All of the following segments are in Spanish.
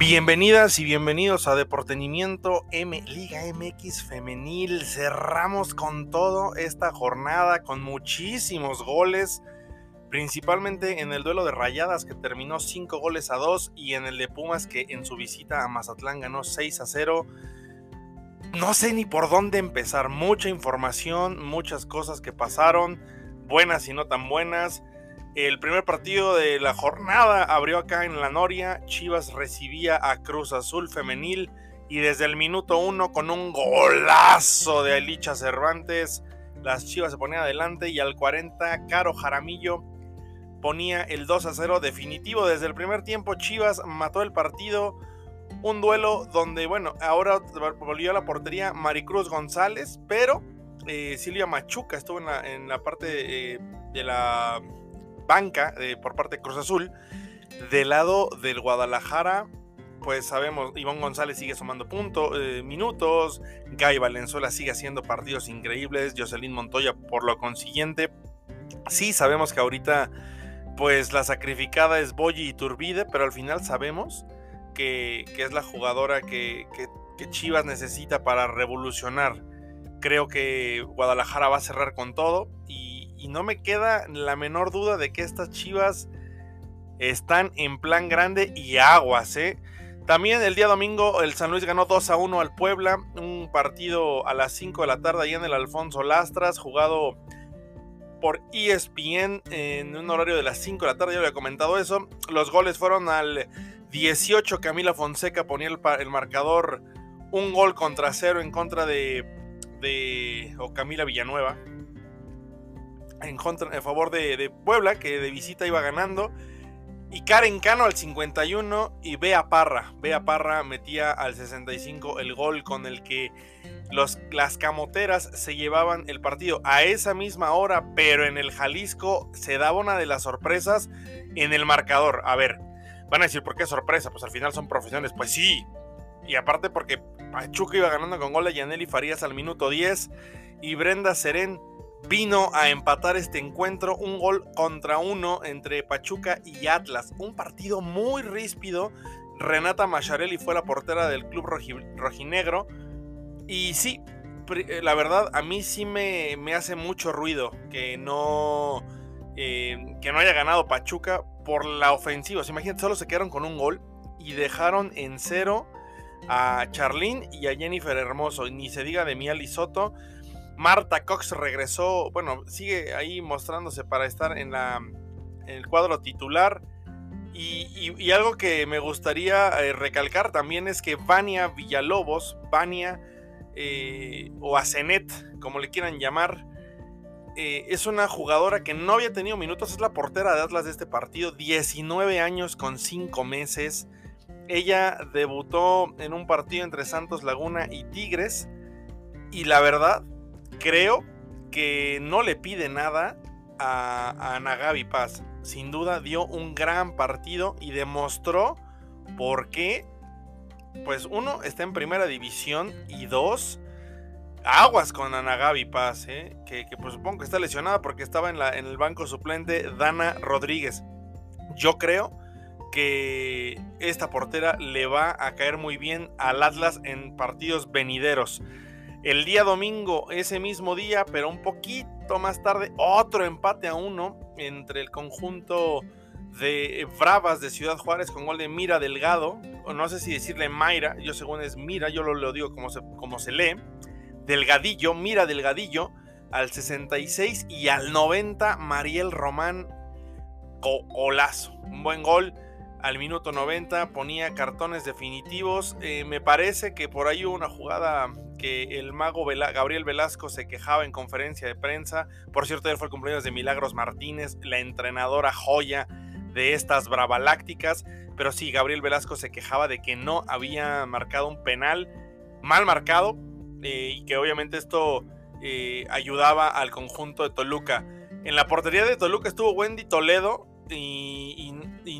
Bienvenidas y bienvenidos a Deportenimiento M Liga MX Femenil. Cerramos con todo esta jornada con muchísimos goles, principalmente en el duelo de Rayadas que terminó 5 goles a 2 y en el de Pumas que en su visita a Mazatlán ganó 6 a 0. No sé ni por dónde empezar, mucha información, muchas cosas que pasaron, buenas y no tan buenas. El primer partido de la jornada abrió acá en la Noria. Chivas recibía a Cruz Azul Femenil y desde el minuto uno con un golazo de Alicia Cervantes, las Chivas se ponían adelante y al 40 Caro Jaramillo ponía el 2 a 0 definitivo. Desde el primer tiempo Chivas mató el partido. Un duelo donde, bueno, ahora volvió a la portería Maricruz González, pero eh, Silvia Machuca estuvo en la, parte eh, de la banca eh, por parte de Cruz Azul. Del lado del Guadalajara, pues sabemos, Iván González sigue sumando puntos, eh, minutos, Guy Valenzuela sigue haciendo partidos increíbles, Jocelyn Montoya por lo consiguiente. Sí, sabemos que ahorita, pues la sacrificada es Boyi y Turbide, pero al final sabemos que, es la jugadora que, que Chivas necesita para revolucionar. Creo que Guadalajara va a cerrar con todo y y no me queda la menor duda de que estas chivas están en plan grande y aguas, ¿eh? También el día domingo el San Luis ganó 2 a 1 al Puebla, un partido a las 5 de la tarde ahí en el Alfonso Lastras, jugado por ESPN en un horario de las 5 de la tarde, ya había comentado eso. Los goles fueron al 18, Camila Fonseca ponía el, marcador, un gol contra cero en contra de, de o Camila Villanueva, en, en favor de, Puebla, que de visita iba ganando. Y Karen Cano al 51 y Bea Parra. Bea Parra metía al 65 el gol con el que los, las camoteras se llevaban el partido a esa misma hora, pero en el Jalisco se daba una de las sorpresas en el marcador. A ver, van a decir, ¿por qué sorpresa? Pues al final son profesiones. Pues sí. Y aparte porque Pachuca iba ganando con gol de Yaneli Farías al minuto 10 y Brenda Serén vino a empatar este encuentro, un gol contra uno entre Pachuca y Atlas, un partido muy ríspido. Renata Macharelli fue la portera del club rojinegro y sí, eh, la verdad a mí sí me, me hace mucho ruido que no, eh, que no haya ganado Pachuca por la ofensiva. imagínate, solo se quedaron con un gol y dejaron en cero a Charlín y a Jennifer Hermoso. Ni se diga de Mia Soto Marta Cox regresó, bueno, sigue ahí mostrándose para estar en, la, el cuadro titular. Y, algo que me gustaría eh, recalcar también es que Vania Villalobos, Vania eh, o Asenet, como le quieran llamar, eh, es una jugadora que no había tenido minutos, es la portera de Atlas de este partido, 19 años con 5 meses. Ella debutó en un partido entre Santos Laguna y Tigres. Y la verdad, creo que no le pide nada a, a Nagabi Paz. Sin duda dio un gran partido y demostró por qué, pues uno, está en primera división y dos, aguas con Anagabi Paz, ¿eh? que, pues supongo que está lesionada porque estaba en, la, en el banco suplente Dana Rodríguez. Yo creo que esta portera le va a caer muy bien al Atlas en partidos venideros. El día domingo, ese mismo día, pero un poquito más tarde, otro empate a uno entre el conjunto de Bravas de Ciudad Juárez con gol de Mira Delgado, o no sé si decirle Mayra, yo según es Mira, yo lo, digo como se, como se lee, Delgadillo, Mira Delgadillo, al 66 y al 90 Mariel Román golazo, un buen gol al minuto 90 ponía cartones definitivos. Eh, me parece que por ahí hubo una jugada que el mago Gabriel Velasco se quejaba en conferencia de prensa. Por cierto, él fue el cumpleaños de Milagros Martínez, la entrenadora joya de estas bravalácticas. Pero sí, Gabriel Velasco se quejaba de que no había marcado un penal mal marcado eh, y que obviamente esto eh, ayudaba al conjunto de Toluca. En la portería de Toluca estuvo Wendy Toledo, y,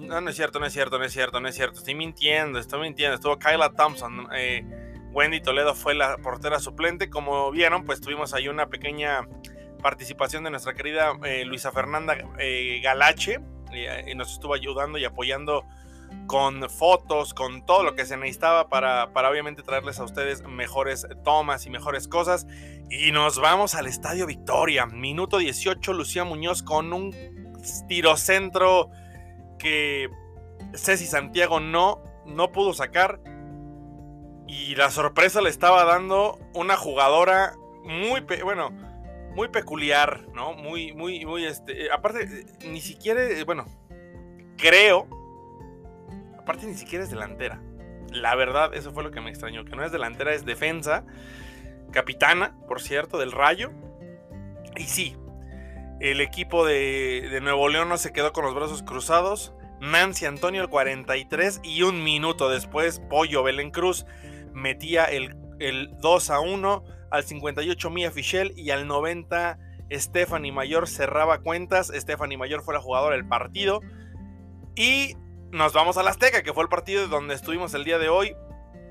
no, no es cierto, no es cierto, no es cierto, no es cierto. Estoy mintiendo, estoy mintiendo. Estuvo Kyla Thompson. Eh, Wendy Toledo fue la portera suplente. Como vieron, pues tuvimos ahí una pequeña participación de nuestra querida eh, Luisa Fernanda eh, Galache. y nos estuvo ayudando y apoyando con fotos, con todo lo que se necesitaba para, para obviamente traerles a ustedes mejores tomas y mejores cosas. Y nos vamos al Estadio Victoria. Minuto 18, Lucía Muñoz con un tirocentro que Ceci Santiago no, no pudo sacar. Y la sorpresa le estaba dando una jugadora muy, bueno, muy peculiar, ¿no? Muy, muy, muy, este, eh, aparte, eh, ni siquiera, eh, bueno, creo, aparte ni siquiera es delantera. La verdad, eso fue lo que me extrañó, que no es delantera, es defensa, capitana, por cierto, del Rayo. Y sí, el equipo de, de Nuevo León no se quedó con los brazos cruzados. Nancy Antonio el 43 y un minuto después Pollo Belén Cruz metía el, el 2 a 1 al 58 Mia Fischel y al 90 Stephanie Mayor cerraba cuentas. Stephanie Mayor fue la jugadora del partido. Y nos vamos a la Azteca, que fue el partido donde estuvimos el día de hoy.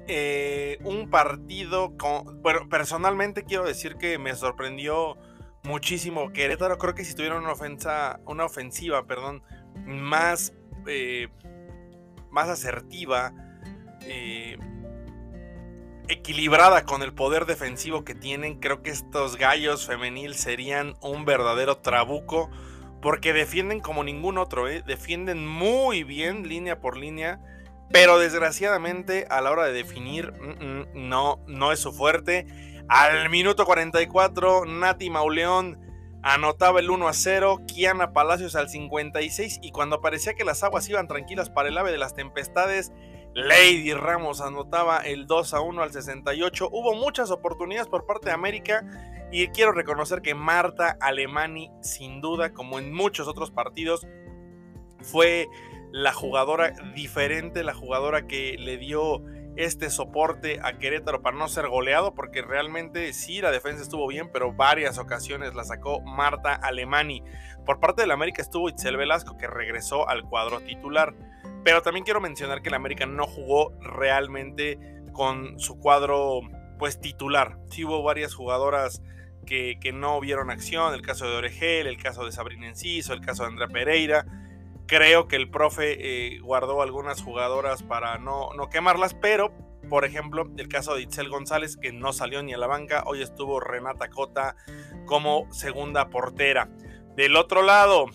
Eh, un partido con. Bueno, personalmente quiero decir que me sorprendió muchísimo. Querétaro, creo que si tuvieron una ofensa, una ofensiva, perdón, más, eh, más asertiva. Eh, equilibrada con el poder defensivo que tienen, creo que estos gallos femenil serían un verdadero trabuco porque defienden como ningún otro, ¿eh? defienden muy bien línea por línea, pero desgraciadamente a la hora de definir mm, mm, no, no es su fuerte. Al minuto 44, Nati Mauleón anotaba el 1 a 0, Kiana Palacios al 56 y cuando parecía que las aguas iban tranquilas para el ave de las tempestades, Lady Ramos anotaba el 2 a 1 al 68. Hubo muchas oportunidades por parte de América y quiero reconocer que Marta Alemani, sin duda, como en muchos otros partidos, fue la jugadora diferente, la jugadora que le dio este soporte a Querétaro para no ser goleado, porque realmente sí, la defensa estuvo bien, pero varias ocasiones la sacó Marta Alemani. Por parte del América estuvo Itzel Velasco, que regresó al cuadro titular. Pero también quiero mencionar que el América no jugó realmente con su cuadro pues titular. Sí hubo varias jugadoras que, no vieron acción, el caso de Oregel, el caso de Sabrina Enciso, el caso de Andrea Pereira. Creo que el profe eh, guardó algunas jugadoras para no, no quemarlas, pero por ejemplo, el caso de Itzel González, que no salió ni a la banca, hoy estuvo Renata Cota como segunda portera. Del otro lado,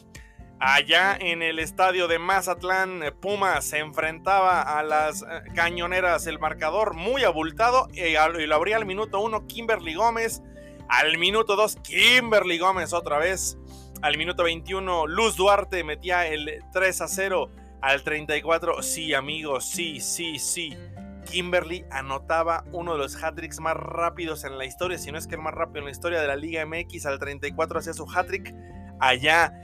Allá en el estadio de Mazatlán, eh, Puma se enfrentaba a las eh, cañoneras. El marcador muy abultado y lo abría al minuto 1 Kimberly Gómez. Al minuto 2 Kimberly Gómez otra vez. Al minuto 21 Luz Duarte metía el 3 a 0. Al 34, sí amigos, sí, sí, sí. Kimberly anotaba uno de los hat-tricks más rápidos en la historia, si no es que el más rápido en la historia de la Liga MX. Al 34 hacía su hat-trick allá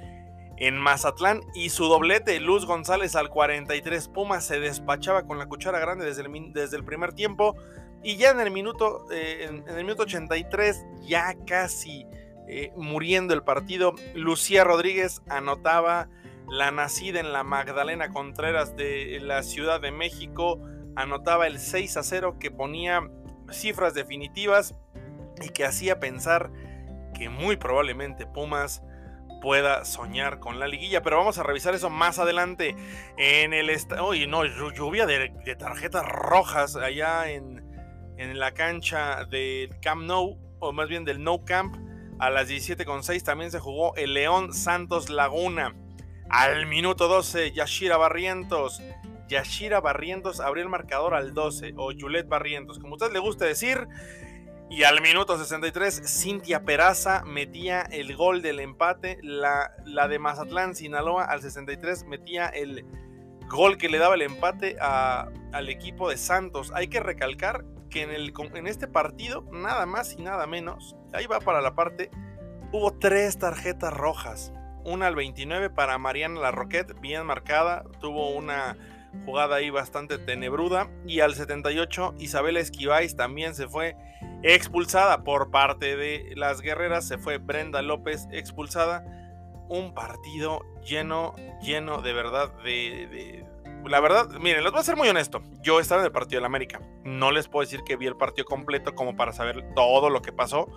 en Mazatlán y su doblete, Luz González al 43, Puma se despachaba con la cuchara grande desde el, desde el primer tiempo y ya en el minuto, eh, en, el minuto 83, ya casi eh, muriendo el partido, Lucía Rodríguez anotaba la nacida en la Magdalena Contreras de la Ciudad de México, anotaba el 6 a 0 que ponía cifras definitivas y que hacía pensar que muy probablemente Pumas pueda soñar con la liguilla. Pero vamos a revisar eso más adelante. En el Oye, no, lluvia de, tarjetas rojas allá en, en, la cancha del Camp Nou, o más bien del No Camp. A las 17.6 también se jugó el León Santos Laguna. Al minuto 12, Yashira Barrientos. Yashira Barrientos abrió el marcador al 12, o Juliet Barrientos, como a usted le guste decir. Y al minuto 63, Cintia Peraza metía el gol del empate. La, de Mazatlán, Sinaloa, al 63 metía el gol que le daba el empate al equipo de Santos. Hay que recalcar que en, el, en este partido, nada más y nada menos, ahí va para la parte, hubo tres tarjetas rojas. Una al 29 para Mariana Larroquette, bien marcada, tuvo una jugada ahí bastante tenebruda. Y al 78, Isabel Esquivais también se fue expulsada por parte de las guerreras. Se fue Brenda López expulsada. Un partido lleno, lleno de verdad de, la verdad, miren, les voy a ser muy honesto. Yo estaba en el partido de la América. No les puedo decir que vi el partido completo como para saber todo lo que pasó.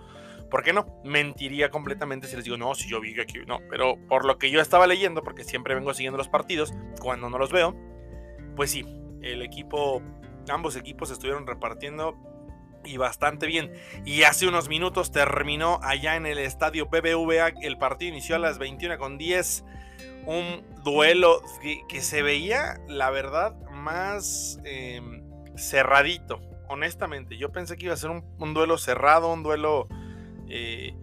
¿Por qué no? Mentiría completamente si les digo, no, si yo vi que aquí, no. Pero por lo que yo estaba leyendo, porque siempre vengo siguiendo los partidos, cuando no los veo, pues sí, el equipo, ambos equipos estuvieron repartiendo y bastante bien. Y hace unos minutos terminó allá en el estadio BBVA. El partido inició a las 21 con 10. Un duelo que, se veía, la verdad, más em, cerradito. Honestamente, yo pensé que iba a ser un, duelo cerrado, un duelo, eh,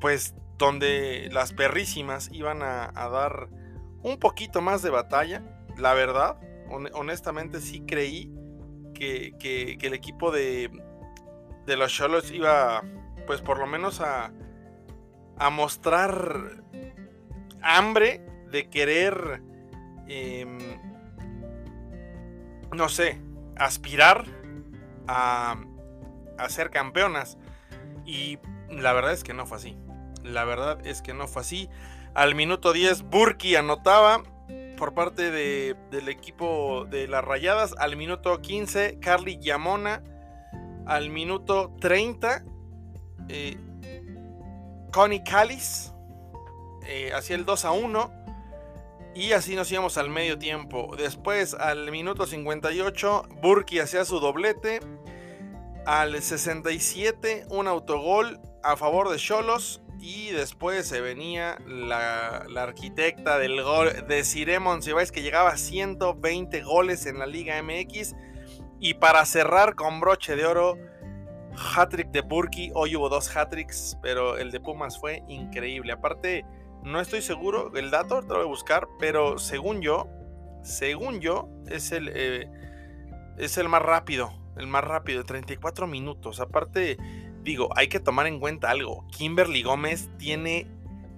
pues, donde las perrísimas iban a, dar un poquito más de batalla. La verdad, honestamente, sí creí que, el equipo de, de los Cholos iba, pues por lo menos a, a mostrar hambre de querer, em, no sé, aspirar a, a ser campeonas. Y la verdad es que no fue así. La verdad es que no fue así. Al minuto 10, Burki anotaba por parte del equipo de las Rayadas. Al minuto 15, Carly Yamona. Al minuto 30, eh, Connie Callis eh, hacía el 2 a 1. Y así nos íbamos al medio tiempo. Después, al minuto 58, Burki hacía su doblete. Al 67, un autogol a favor de Cholos. Y después se venía la, arquitecta del gol de Ciremon Cibáez que llegaba a 120 goles en la Liga MX. Y para cerrar con broche de oro, hat-trick de Burki. Hoy hubo dos hat-tricks, pero el de Pumas fue increíble. Aparte, no estoy seguro el dato, te lo voy a buscar, pero según yo, según yo, es el, eh, es el más rápido. El más rápido, 34 minutos. Aparte digo, hay que tomar en cuenta algo. Kimberly Gómez tiene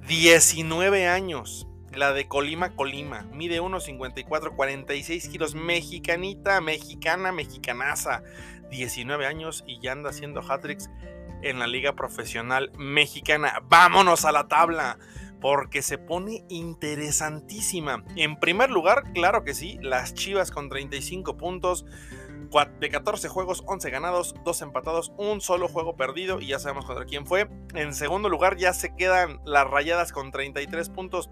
19 años. La de Colima, Colima. Mide 1,54, 46 kilos. Mexicanita, mexicana, mexicanaza. 19 años y ya anda haciendo hat-tricks en la liga profesional mexicana. Vámonos a la tabla porque se pone interesantísima. En primer lugar, claro que sí, las Chivas con 35 puntos de 14 juegos, 11 ganados, 2 empatados, un solo juego perdido y ya sabemos contra quién fue. En segundo lugar ya se quedan las rayadas con 33 puntos,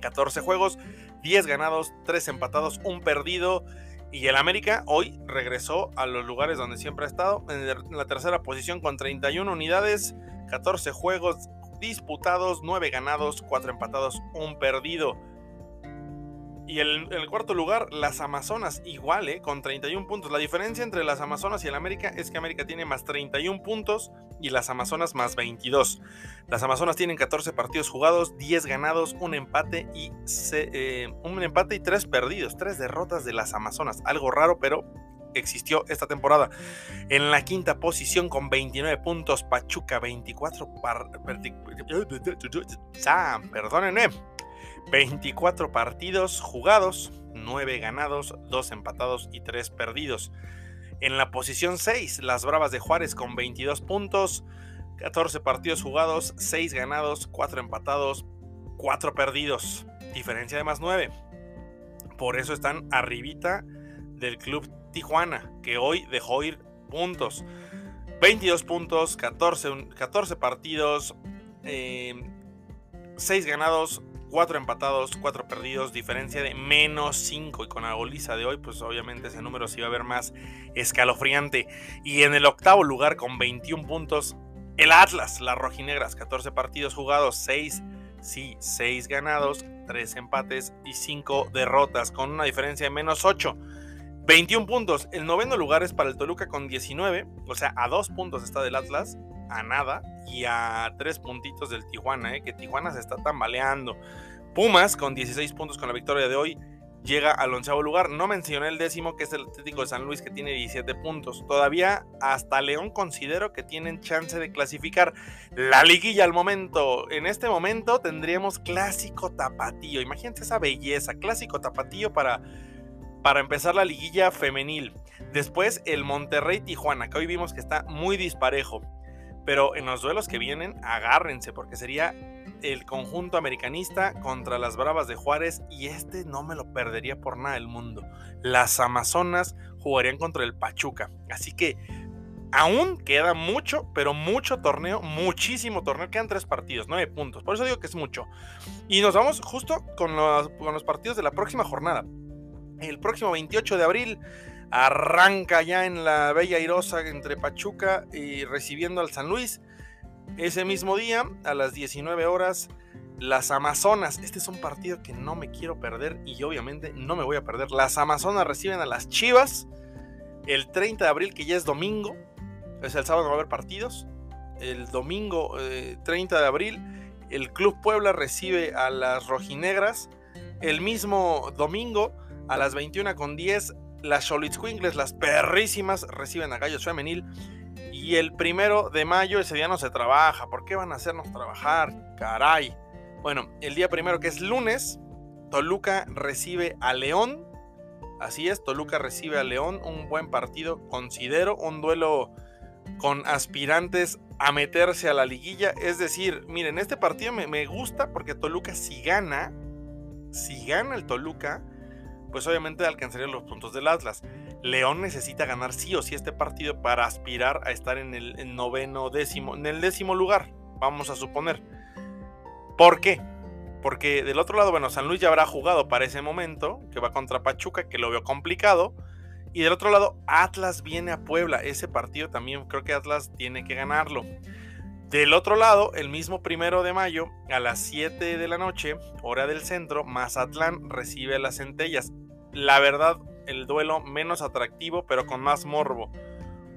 14 juegos, 10 ganados, 3 empatados, un perdido. Y el América hoy regresó a los lugares donde siempre ha estado, en la tercera posición con 31 unidades, 14 juegos disputados, 9 ganados, 4 empatados, un perdido. Y en el, cuarto lugar, las Amazonas, igual, ¿eh? con 31 puntos. La diferencia entre las Amazonas y el América es que América tiene más 31 puntos y las Amazonas más 22. Las Amazonas tienen 14 partidos jugados, 10 ganados, un empate y, eh, un empate y 3 perdidos. 3 derrotas de las Amazonas. Algo raro, pero existió esta temporada. En la quinta posición con 29 puntos, Pachuca 24 perdónenme. 24 partidos jugados, 9 ganados, 2 empatados y 3 perdidos. En la posición 6, las Bravas de Juárez con 22 puntos, 14 partidos jugados, 6 ganados, 4 empatados, 4 perdidos. Diferencia de más 9. Por eso están arribita del club Tijuana, que hoy dejó ir puntos. 22 puntos, 14, 14 partidos, 6 eh, ganados, 4 empatados, 4 perdidos, diferencia de menos 5. Y con la goliza de hoy, pues obviamente ese número se iba a ver más escalofriante. Y en el octavo lugar, con 21 puntos, el Atlas, las rojinegras, 14 partidos jugados, 6, sí, 6 ganados, 3 empates y 5 derrotas, con una diferencia de menos 8. 21 puntos. El noveno lugar es para el Toluca con 19, o sea, a 2 puntos está del Atlas a nada y a tres puntitos del Tijuana, ¿eh? que Tijuana se está tambaleando. Pumas con 16 puntos con la victoria de hoy llega al onceavo lugar. No mencioné el décimo, que es el Atlético de San Luis, que tiene 17 puntos. Todavía hasta León considero que tienen chance de clasificar la liguilla al momento. En este momento tendríamos clásico tapatío. Imagínense esa belleza, clásico tapatío para, para empezar la liguilla femenil. Después el Monterrey Tijuana, que hoy vimos que está muy disparejo. Pero en los duelos que vienen, agárrense, porque sería el conjunto americanista contra las Bravas de Juárez y este no me lo perdería por nada del mundo. Las Amazonas jugarían contra el Pachuca. Así que aún queda mucho, pero mucho torneo, muchísimo torneo. Quedan tres partidos, nueve puntos. Por eso digo que es mucho. Y nos vamos justo con los partidos de la próxima jornada. El próximo 28 de abril arranca ya en la Bella Irosa entre Pachuca y recibiendo al San Luis. Ese mismo día, a las 19 horas, las Amazonas. Este es un partido que no me quiero perder y obviamente no me voy a perder. Las Amazonas reciben a las Chivas el 30 de abril, que ya es domingo. Es el sábado va a haber partidos. El domingo 30 eh, de abril, el Club Puebla recibe a las Rojinegras. El mismo domingo, a las 21 con 10, las Xolitzcuingles, las perrísimas, reciben a Gallos Femenil. Y el primero de mayo, ese día no se trabaja. ¿Por qué van a hacernos trabajar? Caray. Bueno, el día primero que es lunes, Toluca recibe a León. Así es, Toluca recibe a León. Un buen partido, considero. Un duelo con aspirantes a meterse a la liguilla. Es decir, miren, este partido me, me gusta porque Toluca si gana, si gana el Toluca, pues obviamente alcanzaría los puntos del Atlas. León necesita ganar sí o sí este partido para aspirar a estar en el noveno décimo, en el décimo lugar, vamos a suponer. ¿Por qué? Porque del otro lado, bueno, San Luis ya habrá jugado para ese momento, que va contra Pachuca, que lo veo complicado. Y del otro lado, Atlas viene a Puebla. Ese partido también creo que Atlas tiene que ganarlo. Del otro lado, el mismo primero de mayo, a las 7 de la noche, hora del centro, Mazatlán recibe a las centellas. La verdad, el duelo menos atractivo, pero con más morbo,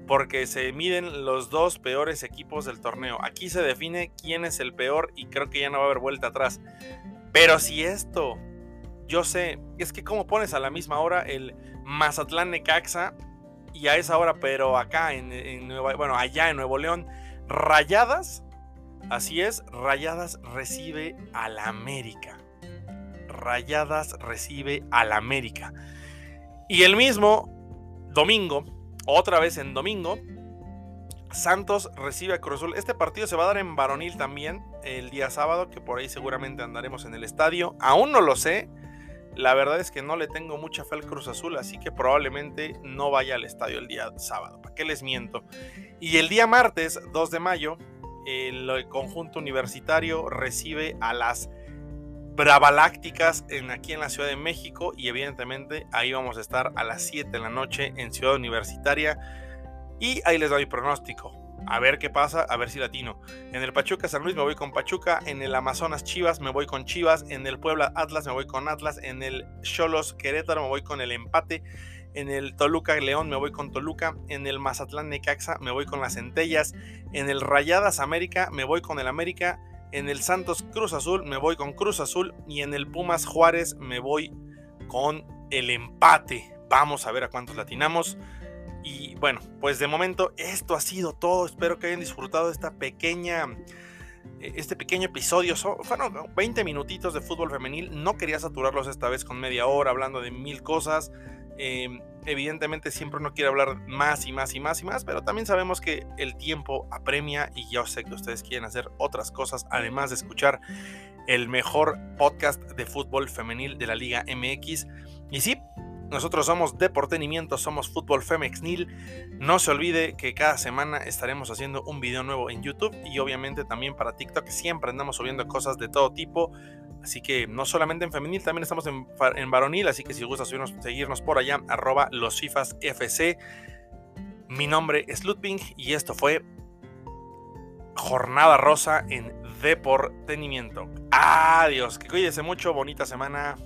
porque se miden los dos peores equipos del torneo. Aquí se define quién es el peor y creo que ya no va a haber vuelta atrás. Pero si esto, yo sé, es que como pones a la misma hora el Mazatlán Necaxa y a esa hora, pero acá en, en bueno, allá en Nuevo León Rayadas, así es, Rayadas recibe al América. Rayadas recibe al América. Y el mismo domingo, otra vez en domingo, Santos recibe a Cruz Azul. Este partido se va a dar en varonil también el día sábado, que por ahí seguramente andaremos en el estadio. Aún no lo sé. La verdad es que no le tengo mucha fe al Cruz Azul, así que probablemente no vaya al estadio el día sábado. ¿Para qué les miento? Y el día martes, 2 de mayo, el conjunto universitario recibe a las Bravalácticas en, aquí en la Ciudad de México y evidentemente ahí vamos a estar a las 7 de la noche en Ciudad Universitaria y ahí les doy pronóstico a ver qué pasa, a ver si latino. En el Pachuca San Luis me voy con Pachuca, en el Amazonas Chivas me voy con Chivas, en el Puebla Atlas me voy con Atlas, en el Cholos Querétaro me voy con el empate, en el Toluca León me voy con Toluca, en el Mazatlán Necaxa me voy con las Centellas, en el Rayadas América me voy con el América, en el Santos Cruz Azul me voy con Cruz Azul y en el Pumas Juárez me voy con el empate. Vamos a ver a cuántos latinamos. Y bueno, pues de momento esto ha sido todo. Espero que hayan disfrutado esta pequeña e, este pequeño episodio. fueron 20 minutitos de fútbol femenil. No quería saturarlos esta vez con media hora hablando de mil cosas. Em, evidentemente siempre uno quiere hablar más y más y más y más, pero también sabemos que el tiempo apremia y yo sé que ustedes quieren hacer otras cosas además de escuchar el mejor podcast de fútbol femenil de la Liga MX. Y sí, nosotros somos Deportenimiento, somos Fútbol Femexnil. No se olvide que cada semana estaremos haciendo un video nuevo en YouTube y obviamente también para TikTok. Siempre andamos subiendo cosas de todo tipo. Así que no solamente en femenil, también estamos en, varonil. Así que si gusta seguirnos por allá, arroba los FIFAs. Mi nombre es Ludwig y esto fue Jornada Rosa en Deportenimiento. Adiós, que cuídese mucho, bonita semana.